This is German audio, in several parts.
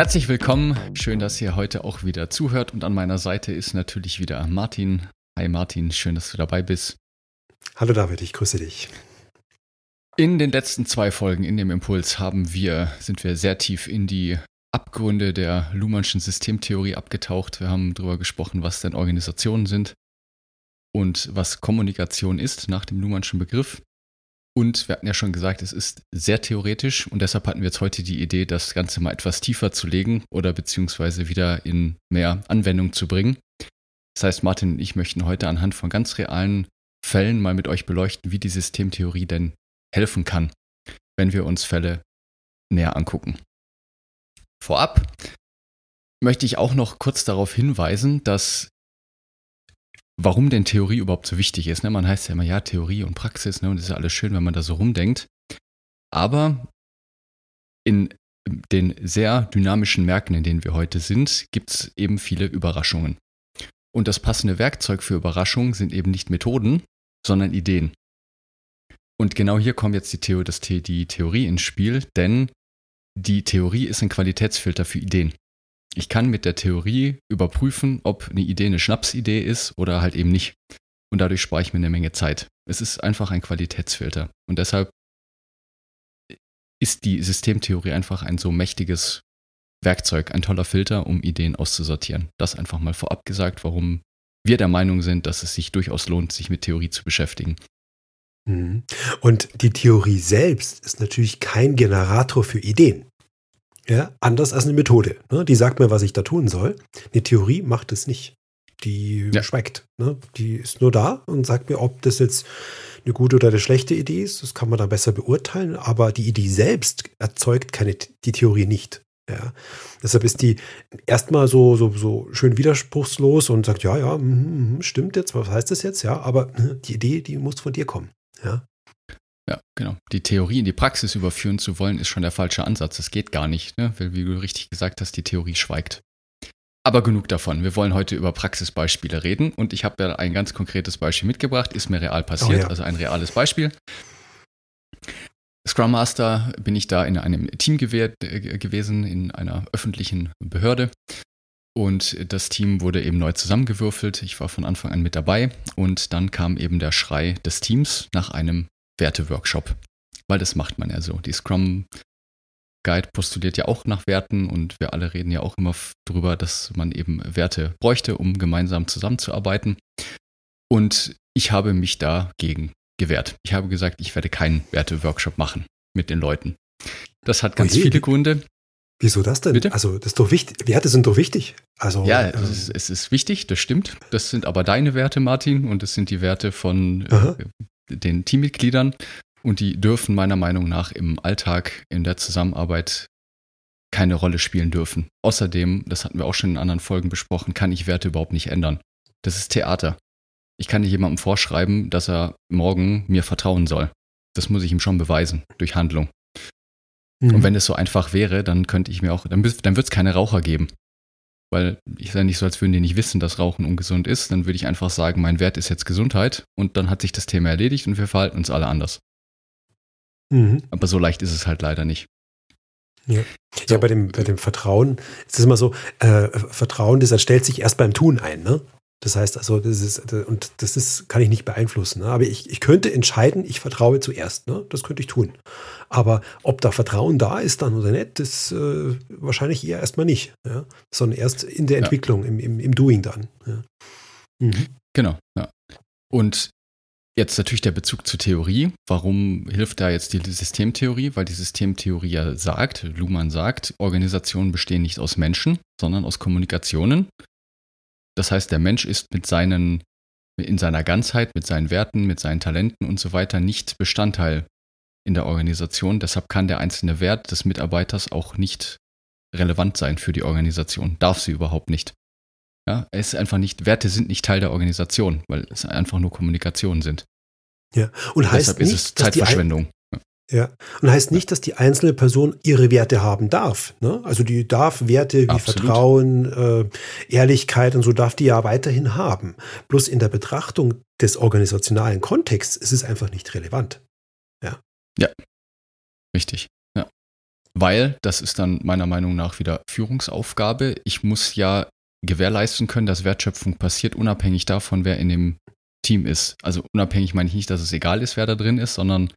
Herzlich willkommen. Schön, dass ihr heute auch wieder zuhört. Und an meiner Seite ist natürlich wieder Martin. Hi Martin, schön, dass du dabei bist. Hallo David, ich grüße dich. In den letzten zwei Folgen in dem Impuls haben wir, sind wir sehr tief in die Abgründe der Luhmannschen Systemtheorie abgetaucht. Wir haben darüber gesprochen, was denn Organisationen sind und was Kommunikation ist nach dem Luhmannschen Begriff. Und wir hatten ja schon gesagt, es ist sehr theoretisch und deshalb hatten wir jetzt heute die Idee, das Ganze mal etwas tiefer zu legen oder beziehungsweise wieder in mehr Anwendung zu bringen. Das heißt, Martin und ich möchten heute anhand von ganz realen Fällen mal mit euch beleuchten, wie die Systemtheorie denn helfen kann, wenn wir uns Fälle näher angucken. Vorab möchte ich auch noch kurz darauf hinweisen, dass warum denn Theorie überhaupt so wichtig ist. Ne? Man heißt ja immer, ja, Theorie und Praxis, ne? und das ist ja alles schön, wenn man da so rumdenkt. Aber in den sehr dynamischen Märkten, in denen wir heute sind, gibt es eben viele Überraschungen. Und das passende Werkzeug für Überraschungen sind eben nicht Methoden, sondern Ideen. Und genau hier kommt jetzt die, Theo das, die Theorie ins Spiel, denn die Theorie ist ein Qualitätsfilter für Ideen ich kann mit der Theorie überprüfen, ob eine Idee eine Schnapsidee ist oder halt eben nicht. Und dadurch spare ich mir eine Menge Zeit. Es ist einfach ein Qualitätsfilter. Und deshalb ist die Systemtheorie einfach ein so mächtiges Werkzeug, ein toller Filter, um Ideen auszusortieren. Das einfach mal vorab gesagt, warum wir der Meinung sind, dass es sich durchaus lohnt, sich mit Theorie zu beschäftigen. Mhm. Und die Theorie selbst ist natürlich kein Generator für Ideen. Ja, anders als eine Methode. Ne? Die sagt mir, was ich da tun soll. Eine Theorie macht es nicht. Die ja. schweigt. Ne? Die ist nur da und sagt mir, ob das jetzt eine gute oder eine schlechte Idee ist. Das kann man da besser beurteilen. Aber die Idee selbst erzeugt keine, die Theorie nicht. Ja. Deshalb ist die erstmal so, so, so schön widerspruchslos und sagt, ja, ja, mm, mm, stimmt jetzt, was heißt das jetzt? Ja, aber die Idee, die muss von dir kommen. Ja. Ja, genau. Die Theorie in die Praxis überführen zu wollen, ist schon der falsche Ansatz. Das geht gar nicht, ne? weil, wie du richtig gesagt hast, die Theorie schweigt. Aber genug davon. Wir wollen heute über Praxisbeispiele reden und ich habe ja ein ganz konkretes Beispiel mitgebracht, ist mir real passiert, oh ja. also ein reales Beispiel. Scrum Master bin ich da in einem Team gewährt, äh, gewesen, in einer öffentlichen Behörde. Und das Team wurde eben neu zusammengewürfelt. Ich war von Anfang an mit dabei. Und dann kam eben der Schrei des Teams nach einem Werte-Workshop. Weil das macht man ja so. Die Scrum Guide postuliert ja auch nach Werten und wir alle reden ja auch immer darüber, dass man eben Werte bräuchte, um gemeinsam zusammenzuarbeiten. Und ich habe mich dagegen gewehrt. Ich habe gesagt, ich werde keinen Werte-Workshop machen mit den Leuten. Das hat ganz Oje, viele Gründe. Wieso das denn? Bitte? Also, das ist doch wichtig. Werte sind doch wichtig. Also, ja, ähm, es, ist, es, ist, wichtig, das stimmt. Das sind aber deine Werte, Martin, und das sind die Werte von äh, den Teammitgliedern und die dürfen meiner Meinung nach im Alltag, in der Zusammenarbeit keine Rolle spielen dürfen. Außerdem, das hatten wir auch schon in anderen Folgen besprochen, kann ich Werte überhaupt nicht ändern. Das ist Theater. Ich kann nicht jemandem vorschreiben, dass er morgen mir vertrauen soll. Das muss ich ihm schon beweisen, durch Handlung. Mhm. Und wenn es so einfach wäre, dann könnte ich mir auch, dann, dann wird es keine Raucher geben weil ich sage nicht so, als würden die nicht wissen, dass Rauchen ungesund ist, dann würde ich einfach sagen, mein Wert ist jetzt Gesundheit und dann hat sich das Thema erledigt und wir verhalten uns alle anders. Mhm. Aber so leicht ist es halt leider nicht. Ja, so. ja bei, dem, bei dem Vertrauen ist es immer so, äh, Vertrauen, das stellt sich erst beim Tun ein, ne? Das heißt also, das ist, und das ist, kann ich nicht beeinflussen. Ne? Aber ich, ich könnte entscheiden, ich vertraue zuerst. Ne? Das könnte ich tun. Aber ob da Vertrauen da ist dann oder nicht, das äh, wahrscheinlich eher erstmal nicht. Ja? Sondern erst in der Entwicklung, ja. im, im, im Doing dann. Ja. Mhm. Genau, ja. Und jetzt natürlich der Bezug zur Theorie. Warum hilft da jetzt die Systemtheorie? Weil die Systemtheorie ja sagt, Luhmann sagt, Organisationen bestehen nicht aus Menschen, sondern aus Kommunikationen. Das heißt, der Mensch ist mit seinen, in seiner Ganzheit, mit seinen Werten, mit seinen Talenten und so weiter nicht Bestandteil in der Organisation. Deshalb kann der einzelne Wert des Mitarbeiters auch nicht relevant sein für die Organisation. Darf sie überhaupt nicht. Ja, es ist einfach nicht, Werte sind nicht Teil der Organisation, weil es einfach nur Kommunikation sind. Ja, und heißt Deshalb nicht, ist es Zeitverschwendung. Ja, und heißt nicht, dass die einzelne Person ihre Werte haben darf. Ne? Also die darf Werte wie Absolut. Vertrauen, äh, Ehrlichkeit und so darf die ja weiterhin haben. Bloß in der Betrachtung des organisationalen Kontexts ist es einfach nicht relevant. Ja. Ja. Richtig. Ja. Weil, das ist dann meiner Meinung nach wieder Führungsaufgabe. Ich muss ja gewährleisten können, dass Wertschöpfung passiert, unabhängig davon, wer in dem Team ist. Also unabhängig meine ich nicht, dass es egal ist, wer da drin ist, sondern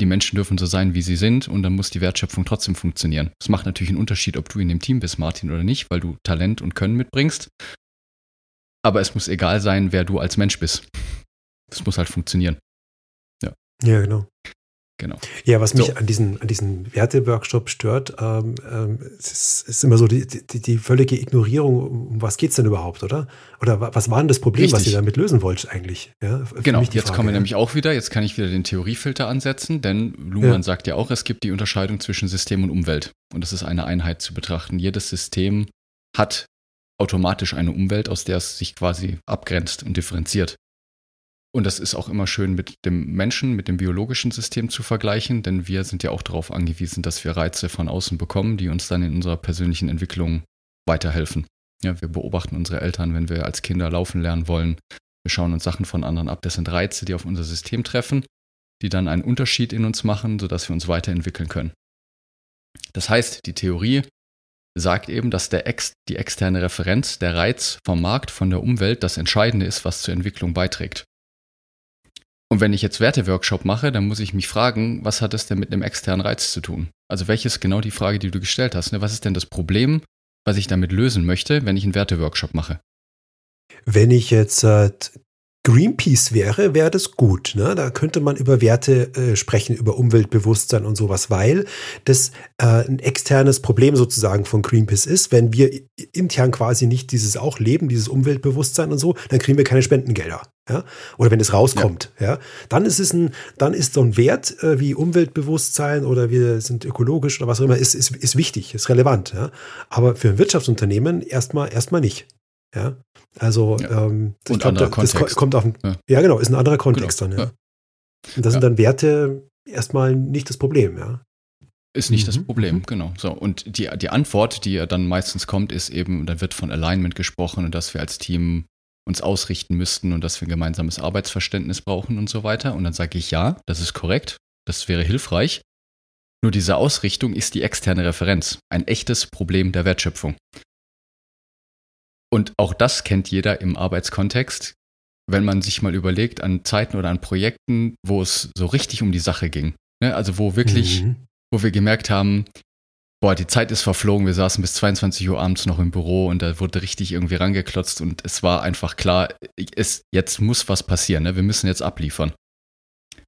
die Menschen dürfen so sein, wie sie sind und dann muss die Wertschöpfung trotzdem funktionieren. Es macht natürlich einen Unterschied, ob du in dem Team bist, Martin, oder nicht, weil du Talent und Können mitbringst. Aber es muss egal sein, wer du als Mensch bist. Es muss halt funktionieren. Ja. Ja, genau. Genau. Ja, was mich so. an diesen, an diesen Werteworkshop stört, ähm, ähm, ist, ist, immer so die, die, die, völlige Ignorierung, um was geht es denn überhaupt, oder? Oder was war denn das Problem, Richtig. was ihr damit lösen wollt eigentlich? Ja, genau, jetzt Frage, kommen wir nämlich auch wieder, jetzt kann ich wieder den Theoriefilter ansetzen, denn Luhmann ja. sagt ja auch, es gibt die Unterscheidung zwischen System und Umwelt. Und das ist eine Einheit zu betrachten. Jedes System hat automatisch eine Umwelt, aus der es sich quasi abgrenzt und differenziert. Und das ist auch immer schön mit dem Menschen, mit dem biologischen System zu vergleichen, denn wir sind ja auch darauf angewiesen, dass wir Reize von außen bekommen, die uns dann in unserer persönlichen Entwicklung weiterhelfen. Ja, wir beobachten unsere Eltern, wenn wir als Kinder laufen lernen wollen. Wir schauen uns Sachen von anderen ab. Das sind Reize, die auf unser System treffen, die dann einen Unterschied in uns machen, sodass wir uns weiterentwickeln können. Das heißt, die Theorie sagt eben, dass der ex, die externe Referenz, der Reiz vom Markt, von der Umwelt das Entscheidende ist, was zur Entwicklung beiträgt. Und wenn ich jetzt Werteworkshop mache, dann muss ich mich fragen, was hat das denn mit einem externen Reiz zu tun? Also welches genau die Frage, die du gestellt hast? Ne? Was ist denn das Problem, was ich damit lösen möchte, wenn ich einen Werteworkshop mache? Wenn ich jetzt äh, Greenpeace wäre, wäre das gut. Ne? Da könnte man über Werte äh, sprechen, über Umweltbewusstsein und sowas, weil das äh, ein externes Problem sozusagen von Greenpeace ist. Wenn wir intern quasi nicht dieses auch leben, dieses Umweltbewusstsein und so, dann kriegen wir keine Spendengelder. Ja? Oder wenn es rauskommt, ja. ja. Dann ist es ein, dann ist so ein Wert äh, wie Umweltbewusstsein oder wir sind ökologisch oder was auch immer, ist, ist, ist wichtig, ist relevant. Ja? Aber für ein Wirtschaftsunternehmen erstmal erstmal nicht. Ja, also ja. Ähm, glaub, das kommt auf, ja. ja. genau, ist ein anderer Kontext genau. dann. Ja. Und das sind dann Werte erstmal nicht das Problem, ja. Ist nicht mhm. das Problem, genau. So, und die, die Antwort, die ja dann meistens kommt, ist eben, dann wird von Alignment gesprochen und dass wir als Team uns ausrichten müssten und dass wir ein gemeinsames Arbeitsverständnis brauchen und so weiter. Und dann sage ich ja, das ist korrekt, das wäre hilfreich. Nur diese Ausrichtung ist die externe Referenz, ein echtes Problem der Wertschöpfung. Und auch das kennt jeder im Arbeitskontext, wenn man sich mal überlegt an Zeiten oder an Projekten, wo es so richtig um die Sache ging. Ne? Also wo wirklich, mhm. wo wir gemerkt haben, boah, die Zeit ist verflogen, wir saßen bis 22 Uhr abends noch im Büro und da wurde richtig irgendwie rangeklotzt und es war einfach klar, es, jetzt muss was passieren, ne? wir müssen jetzt abliefern.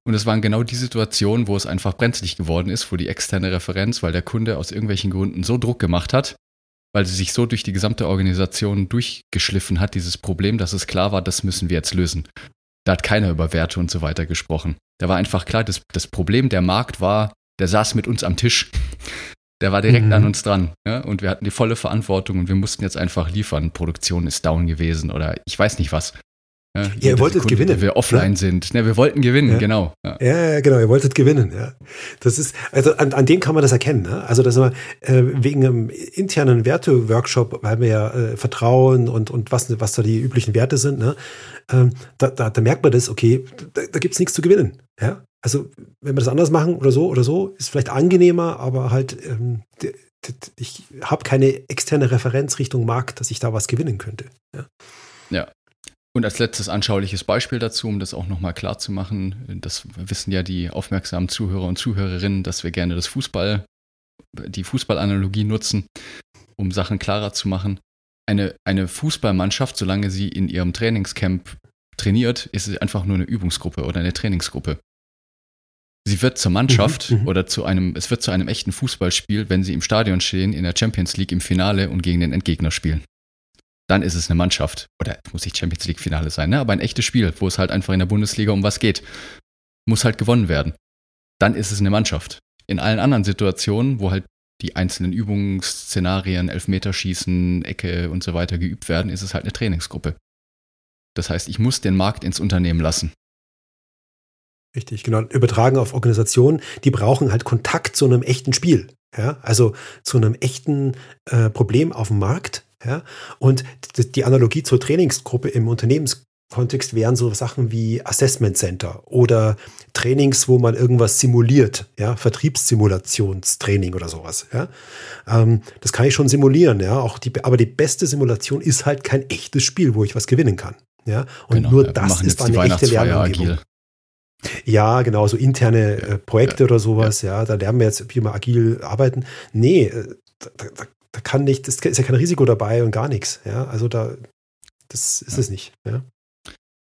Und es waren genau die Situationen, wo es einfach brenzlig geworden ist, wo die externe Referenz, weil der Kunde aus irgendwelchen Gründen so Druck gemacht hat, weil sie sich so durch die gesamte Organisation durchgeschliffen hat, dieses Problem, dass es klar war, das müssen wir jetzt lösen. Da hat keiner über Werte und so weiter gesprochen. Da war einfach klar, das, das Problem der Markt war, der saß mit uns am Tisch. Der war direkt mhm. an uns dran. Ja? Und wir hatten die volle Verantwortung und wir mussten jetzt einfach liefern. Produktion ist down gewesen oder ich weiß nicht was. Ja, ihr wolltet Sekunde, gewinnen. wir offline ne? sind. Ne, wir wollten gewinnen, ja. genau. Ja. ja. genau, ihr wolltet gewinnen, ja. Das ist, also an, an dem kann man das erkennen. Ne? Also das war äh, wegen einem internen Werte-Workshop, weil wir ja äh, Vertrauen und, und was, was da die üblichen Werte sind, ne? Ähm, da, da, da merkt man das, okay, da, da gibt es nichts zu gewinnen. Ja? Also, wenn wir das anders machen oder so oder so, ist vielleicht angenehmer, aber halt, ähm, ich habe keine externe Referenz Richtung Markt, dass ich da was gewinnen könnte. Ja. Und als letztes anschauliches Beispiel dazu, um das auch nochmal klar zu machen, das wissen ja die aufmerksamen Zuhörer und Zuhörerinnen, dass wir gerne das Fußball, die Fußballanalogie nutzen, um Sachen klarer zu machen. Eine, eine Fußballmannschaft, solange sie in ihrem Trainingscamp trainiert, ist sie einfach nur eine Übungsgruppe oder eine Trainingsgruppe. Sie wird zur Mannschaft mhm, mhm, oder zu einem, es wird zu einem echten Fußballspiel, wenn sie im Stadion stehen, in der Champions League im Finale und gegen den Endgegner spielen dann ist es eine Mannschaft. Oder muss nicht Champions League Finale sein, ne? aber ein echtes Spiel, wo es halt einfach in der Bundesliga um was geht. Muss halt gewonnen werden. dann ist es eine Mannschaft. In allen anderen Situationen, wo halt die einzelnen Übungsszenarien, Elfmeterschießen, Ecke und so weiter geübt werden, ist es halt eine Trainingsgruppe. Das heißt, ich muss den Markt ins Unternehmen lassen. Richtig, genau. Übertragen auf Organisationen, die brauchen halt Kontakt zu einem echten Spiel. Ja, also zu einem echten äh, Problem auf dem Markt. Ja, und die Analogie zur Trainingsgruppe im Unternehmenskontext wären so Sachen wie Assessment Center oder Trainings, wo man irgendwas simuliert, ja, Vertriebssimulationstraining oder sowas, ja. Ähm, das kann ich schon simulieren, ja. Auch die, aber die beste Simulation ist halt kein echtes Spiel, wo ich was gewinnen kann. Ja, und genau, nur das ist dann eine echte Lernumgebung. Ja, genau, so interne äh, Projekte ja, oder sowas, ja. ja. da lernen wir jetzt, wie wir agil arbeiten. Nee, äh, da, da, da, kann nicht, das ist ja kein Risiko dabei und gar nichts, ja. Also da, das ist ja. es nicht, ja.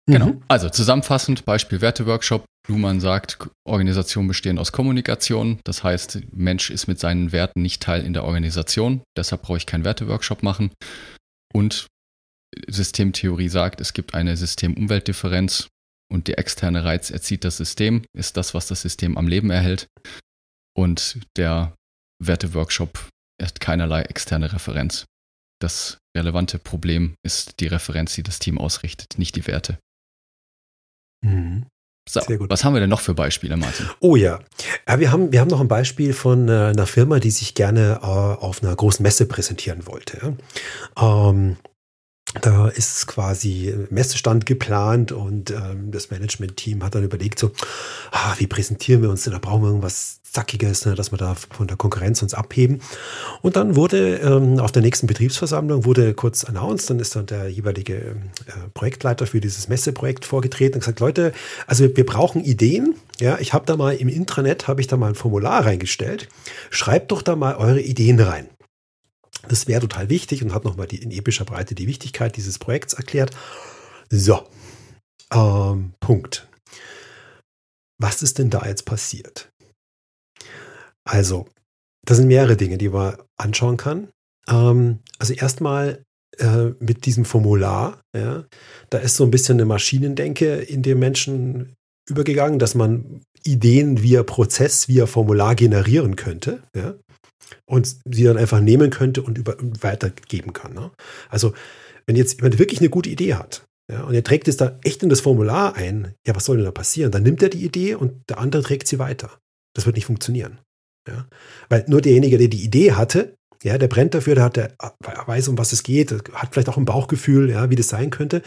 Genau. Mhm. Also zusammenfassend, Beispiel Werteworkshop. Luhmann sagt, Organisationen bestehen aus Kommunikation. Das heißt, Mensch ist mit seinen Werten nicht Teil in der Organisation. Deshalb brauche ich keinen Werteworkshop machen. Und Systemtheorie sagt, es gibt eine System-Umwelt-Differenz und der externe Reiz erzieht das System, ist das, was das System am Leben erhält. Und der Werteworkshop hat keinerlei externe Referenz. Das relevante Problem ist die Referenz, die das Team ausrichtet, nicht die Werte. Mhm. So, was haben wir denn noch für Beispiele, Martin? Oh ja. ja wir, haben, wir haben noch ein Beispiel von äh, einer Firma, die sich gerne äh, auf einer großen Messe präsentieren wollte. Ähm, da ist quasi Messestand geplant und ähm, das Management-Team hat dann überlegt, so, ah, wie präsentieren wir uns denn? Da brauchen wir irgendwas Zackiges, ne, dass wir da von der Konkurrenz uns abheben. Und dann wurde ähm, auf der nächsten Betriebsversammlung wurde kurz announced, dann ist dann der jeweilige äh, Projektleiter für dieses Messeprojekt vorgetreten und gesagt, Leute, also wir brauchen Ideen. Ja, ich habe da mal im Intranet, habe ich da mal ein Formular reingestellt. Schreibt doch da mal eure Ideen rein. Das wäre total wichtig und hat nochmal in epischer Breite die Wichtigkeit dieses Projekts erklärt. So, ähm, Punkt. Was ist denn da jetzt passiert? Also, das sind mehrere Dinge, die man anschauen kann. Ähm, also erstmal äh, mit diesem Formular, ja, da ist so ein bisschen eine Maschinendenke in dem Menschen übergegangen, dass man Ideen via Prozess, via Formular generieren könnte. Ja und sie dann einfach nehmen könnte und über, weitergeben kann. Ne? Also, wenn jetzt jemand wirklich eine gute Idee hat, ja, und er trägt es da echt in das Formular ein, ja, was soll denn da passieren? Dann nimmt er die Idee und der andere trägt sie weiter. Das wird nicht funktionieren. Ja? Weil nur derjenige, der die Idee hatte, ja, der brennt dafür, der, hat, der weiß, um was es geht, hat vielleicht auch ein Bauchgefühl, ja, wie das sein könnte,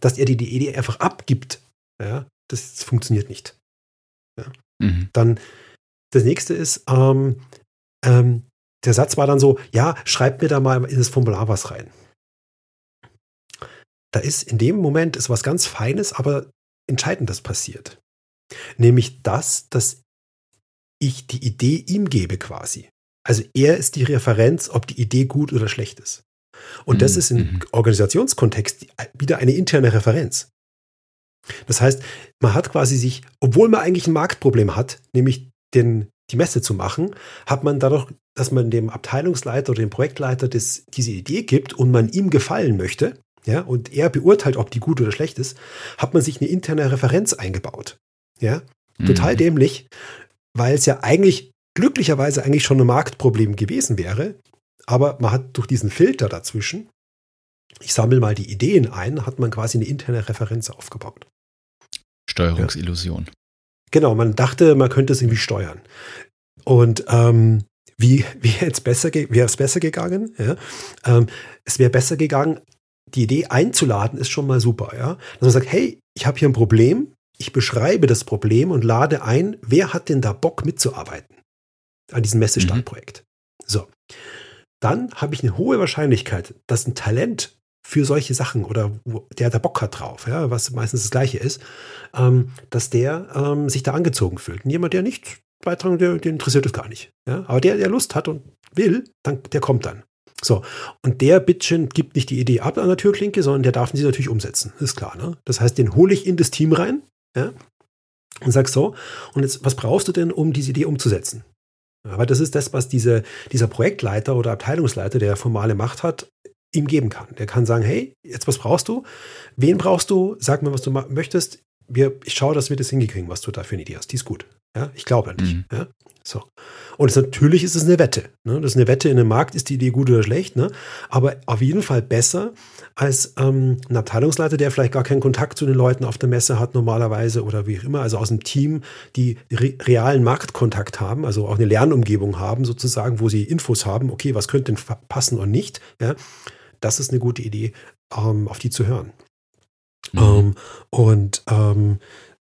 dass er die, die Idee einfach abgibt. Ja, das funktioniert nicht. Ja. Mhm. Dann das nächste ist, ähm, ähm, der Satz war dann so, ja, schreibt mir da mal in das Formular was rein. Da ist in dem Moment ist was ganz Feines, aber Entscheidendes passiert. Nämlich das, dass ich die Idee ihm gebe quasi. Also er ist die Referenz, ob die Idee gut oder schlecht ist. Und das mhm. ist im mhm. Organisationskontext wieder eine interne Referenz. Das heißt, man hat quasi sich, obwohl man eigentlich ein Marktproblem hat, nämlich den, die Messe zu machen, hat man dadurch, dass man dem Abteilungsleiter oder dem Projektleiter das, diese Idee gibt und man ihm gefallen möchte, ja, und er beurteilt, ob die gut oder schlecht ist, hat man sich eine interne Referenz eingebaut. Ja, total mhm. dämlich, weil es ja eigentlich glücklicherweise eigentlich schon ein Marktproblem gewesen wäre, aber man hat durch diesen Filter dazwischen, ich sammle mal die Ideen ein, hat man quasi eine interne Referenz aufgebaut. Steuerungsillusion. Genau, man dachte, man könnte es irgendwie steuern. Und ähm, wie, wie jetzt besser wäre es besser gegangen? Ja? Ähm, es wäre besser gegangen, die Idee einzuladen, ist schon mal super, ja. Dass man sagt, hey, ich habe hier ein Problem, ich beschreibe das Problem und lade ein, wer hat denn da Bock mitzuarbeiten an diesem Messestandprojekt? Mhm. So. Dann habe ich eine hohe Wahrscheinlichkeit, dass ein Talent für solche Sachen oder der da Bock hat drauf, ja, was meistens das Gleiche ist, ähm, dass der ähm, sich da angezogen fühlt. Und jemand, der nicht beitragen, der, der interessiert es gar nicht. Ja? Aber der, der Lust hat und will, dann, der kommt dann. So, und der Bitchen gibt nicht die Idee ab an der Türklinke, sondern der darf sie natürlich umsetzen. Ist klar, ne? Das heißt, den hole ich in das Team rein, ja, und sag so, und jetzt, was brauchst du denn, um diese Idee umzusetzen? Aber das ist das, was diese, dieser Projektleiter oder Abteilungsleiter, der formale Macht hat, ihm geben kann. Der kann sagen, hey, jetzt was brauchst du? Wen brauchst du? Sag mir, was du möchtest. Wir, ich schaue, dass wir das hingekriegen, was du da für eine Idee hast. Die ist gut. Ja, ich glaube an dich. Mhm. Ja, so. Und es, natürlich ist es eine Wette. Ne? Das ist eine Wette in einem Markt, ist die Idee gut oder schlecht, ne? aber auf jeden Fall besser als ähm, ein Abteilungsleiter, der vielleicht gar keinen Kontakt zu den Leuten auf der Messe hat normalerweise oder wie auch immer, also aus dem Team, die re realen Marktkontakt haben, also auch eine Lernumgebung haben sozusagen, wo sie Infos haben, okay, was könnte denn passen und nicht. Ja? Das ist eine gute Idee, ähm, auf die zu hören. Mhm. Ähm, und ähm,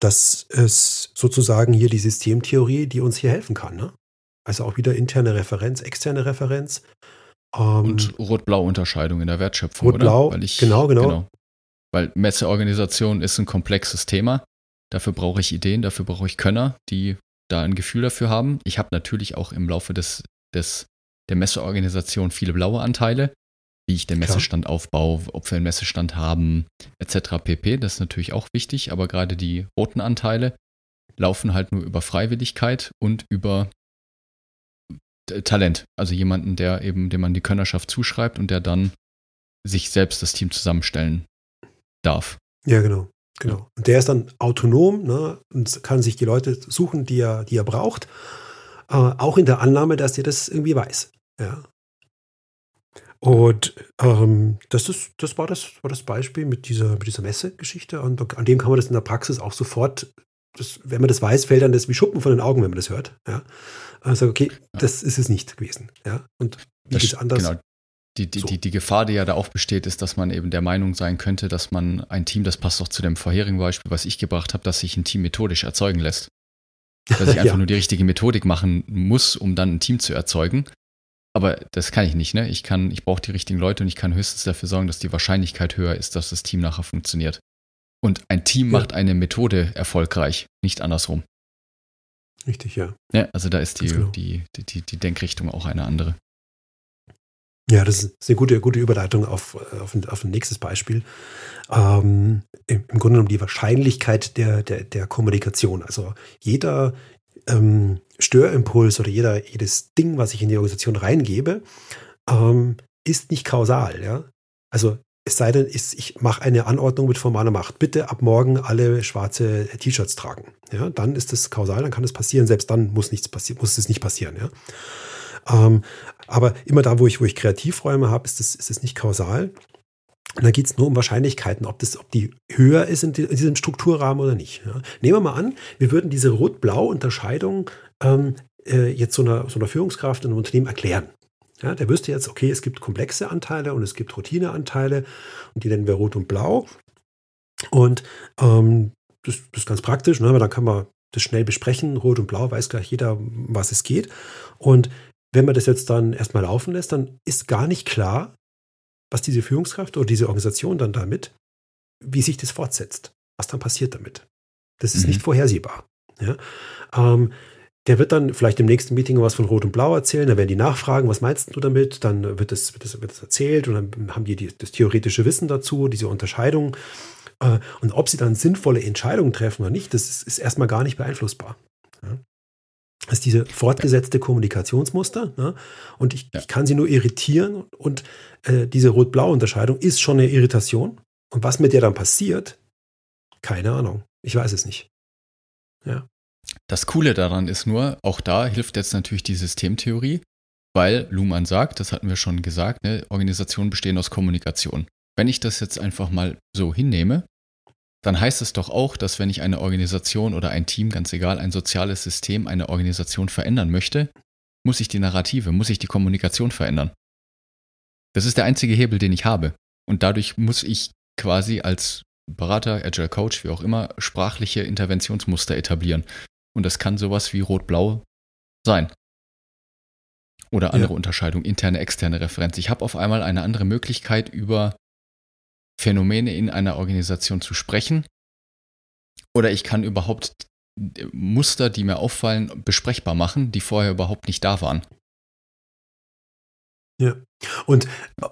das ist sozusagen hier die Systemtheorie, die uns hier helfen kann. Ne? Also auch wieder interne Referenz, externe Referenz. Ähm, und Rot-Blau-Unterscheidung in der Wertschöpfung. Rot-Blau, genau, genau, genau. Weil Messeorganisation ist ein komplexes Thema. Dafür brauche ich Ideen, dafür brauche ich Könner, die da ein Gefühl dafür haben. Ich habe natürlich auch im Laufe des, des, der Messeorganisation viele blaue Anteile, wie ich den Messestand Klar. aufbaue, ob wir einen Messestand haben, etc. pp. Das ist natürlich auch wichtig, aber gerade die roten Anteile laufen halt nur über Freiwilligkeit und über Talent. Also jemanden, der eben, dem man die Könnerschaft zuschreibt und der dann sich selbst das Team zusammenstellen darf. Ja, genau. Genau. Und der ist dann autonom ne, und kann sich die Leute suchen, die er, die er braucht. Äh, auch in der Annahme, dass er das irgendwie weiß. Ja. Und ähm, das, ist, das, war das war das Beispiel mit dieser, mit dieser Messegeschichte. Und an dem kann man das in der Praxis auch sofort, das, wenn man das weiß, fällt dann das wie Schuppen von den Augen, wenn man das hört. Ja. Also, okay, das ist es nicht gewesen. Ja. Und wie das, anders. Genau. Die, die, so. die, die Gefahr, die ja da auch besteht, ist, dass man eben der Meinung sein könnte, dass man ein Team, das passt auch zu dem vorherigen Beispiel, was ich gebracht habe, dass sich ein Team methodisch erzeugen lässt. Dass ich einfach ja. nur die richtige Methodik machen muss, um dann ein Team zu erzeugen. Aber das kann ich nicht, ne? Ich kann, ich brauche die richtigen Leute und ich kann höchstens dafür sorgen, dass die Wahrscheinlichkeit höher ist, dass das Team nachher funktioniert. Und ein Team ja. macht eine Methode erfolgreich, nicht andersrum. Richtig, ja. Ja, also da ist die, genau. die, die, die, Denkrichtung auch eine andere. Ja, das ist eine gute, gute Überleitung auf, auf, ein, auf ein nächstes Beispiel. Ähm, im, Grunde genommen die Wahrscheinlichkeit der, der, der Kommunikation. Also jeder, ähm, Störimpuls oder jeder, jedes Ding, was ich in die Organisation reingebe, ähm, ist nicht kausal. Ja? Also es sei denn, ich mache eine Anordnung mit formaler Macht. Bitte ab morgen alle schwarze T-Shirts tragen. Ja, dann ist es kausal, dann kann es passieren. Selbst dann muss nichts passieren, muss es nicht passieren. Ja. Ähm, aber immer da, wo ich, wo ich Kreativräume habe, ist es ist das nicht kausal. Und da geht es nur um Wahrscheinlichkeiten, ob, das, ob die höher ist in, diesem Strukturrahmen oder nicht. Ja. Nehmen wir mal an, wir würden diese Rot-Blau-Unterscheidung ähm, äh, jetzt so einer, so einer Führungskraft in einem Unternehmen erklären. Ja, der wüsste jetzt, okay, es gibt komplexe Anteile und es gibt Routineanteile und die nennen wir Rot und Blau. Und ähm, das, das, ist ganz praktisch, ne? weil dann kann man das schnell besprechen. Rot und Blau weiß gleich jeder, was es geht. Und wenn man das jetzt dann erstmal laufen lässt, dann ist gar nicht klar, was diese Führungskraft oder diese Organisation dann damit, wie sich das fortsetzt, was dann passiert damit. Das ist mhm. nicht vorhersehbar. Ja? Ähm, der wird dann vielleicht im nächsten Meeting was von Rot und Blau erzählen, dann werden die nachfragen, was meinst du damit? Dann wird es, wird es, wird es erzählt und dann haben die, die das theoretische Wissen dazu, diese Unterscheidung. Äh, und ob sie dann sinnvolle Entscheidungen treffen oder nicht, das ist, ist erstmal gar nicht beeinflussbar. Ja? Das ist diese fortgesetzte Kommunikationsmuster. Ne? Und ich, ja. ich, kann sie nur irritieren. Und äh, diese Rot-Blau-Unterscheidung ist schon eine Irritation. Und was mit der dann passiert, keine Ahnung. Ich weiß es nicht. Ja. Das Coole daran ist nur, auch da hilft jetzt natürlich die Systemtheorie, weil Luhmann sagt, das hatten wir schon gesagt, ne, Organisationen bestehen aus Kommunikation. Wenn ich das jetzt einfach mal so hinnehme, dann heißt es doch auch, dass wenn ich eine Organisation oder ein Team, ganz egal, ein soziales System, eine Organisation verändern möchte, muss ich die Narrative, muss ich die Kommunikation verändern. Das ist der einzige Hebel, den ich habe. Und dadurch muss ich quasi als Berater, Agile Coach, wie auch immer, sprachliche Interventionsmuster etablieren. Und das kann sowas wie Rot-Blau sein. Oder andere ja. Unterscheidung, interne, externe Referenz. Ich habe auf einmal eine andere Möglichkeit, über Phänomene in einer Organisation zu sprechen. Oder ich kann überhaupt Muster, die mir auffallen, besprechbar machen, die vorher überhaupt nicht da waren. Ja. Und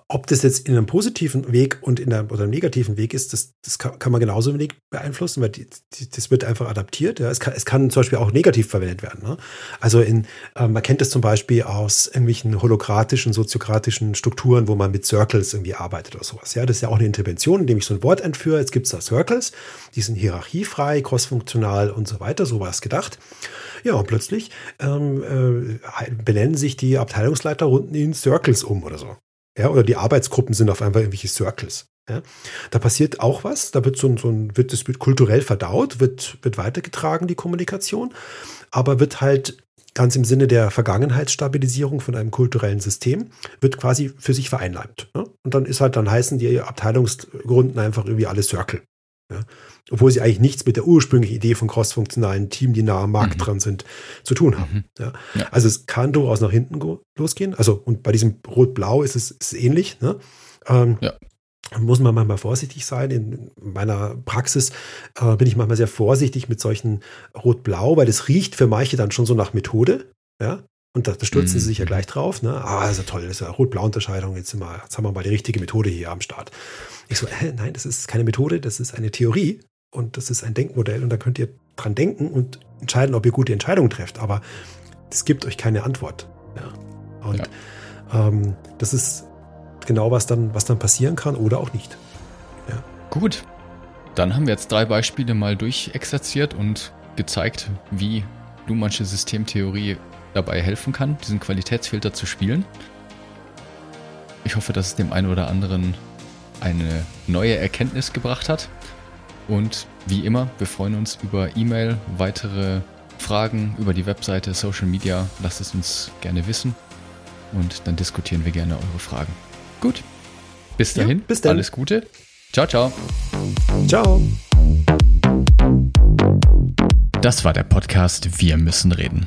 ob das jetzt in einem positiven Weg und in einem, oder einem negativen Weg ist, das, das kann, kann man genauso wenig beeinflussen, weil die, die, das wird einfach adaptiert. Ja. Es, kann, es kann zum Beispiel auch negativ verwendet werden. Ne? Also in, äh, man kennt das zum Beispiel aus irgendwelchen holokratischen, soziokratischen Strukturen, wo man mit Circles irgendwie arbeitet oder sowas. Ja, das ist ja auch eine Intervention, indem ich so ein Wort entführe. Jetzt gibt es da Circles, die sind hierarchiefrei, crossfunktional und so weiter. So war es gedacht. Ja, und plötzlich ähm, äh, benennen sich die Abteilungsleiter unten in Circles um oder so. Ja, oder die Arbeitsgruppen sind auf einmal irgendwelche Circles. Ja, da passiert auch was, da wird so so ein wird, das kulturell verdaut, wird, wird weitergetragen, die Kommunikation, aber wird halt ganz im Sinne der Vergangenheitsstabilisierung von einem kulturellen System, wird quasi für sich vereinleibt. Ne? Und dann ist halt, dann heißen die Abteilungsgründen einfach irgendwie alle Circle. Ja? Obwohl sie eigentlich nichts mit der ursprünglichen Idee von crossfunktionalen Team, die nah am Markt mhm. dran sind, zu tun haben. Mhm. Ja? Ja. Also es kann durchaus nach hinten losgehen. Also, und bei diesem Rot-Blau ist es ist ähnlich. Ne? Ähm, ja muss man manchmal vorsichtig sein. In meiner Praxis äh, bin ich manchmal sehr vorsichtig mit solchen Rot-Blau, weil das riecht für manche dann schon so nach Methode. Ja, und da, da stürzen mhm. sie sich ja mhm. gleich drauf. Ne? Ah, ist ja toll, das ist ja Rot-Blau-Unterscheidung. Jetzt, jetzt haben wir mal die richtige Methode hier am Start. Ich so, äh, nein, das ist keine Methode, das ist eine Theorie und das ist ein Denkmodell und da könnt ihr dran denken und entscheiden, ob ihr gute Entscheidungen trefft. Aber es gibt euch keine Antwort. Ja. Und ja. Ähm, das ist genau, was dann, was dann passieren kann oder auch nicht. Ja. Gut. Dann haben wir jetzt drei Beispiele mal durchexerziert und gezeigt, wie Luhmannsche Systemtheorie dabei helfen kann, diesen Qualitätsfilter zu spielen. Ich hoffe, dass es dem einen oder anderen eine neue Erkenntnis gebracht hat. Und wie immer, wir freuen uns über E-Mail, weitere Fragen über die Webseite, Social Media. Lasst es uns gerne wissen und dann diskutieren wir gerne eure Fragen. Gut. Bis dahin. Ja, bis dann. Alles Gute. Ciao, ciao. Ciao. Das war der Podcast Wir müssen reden.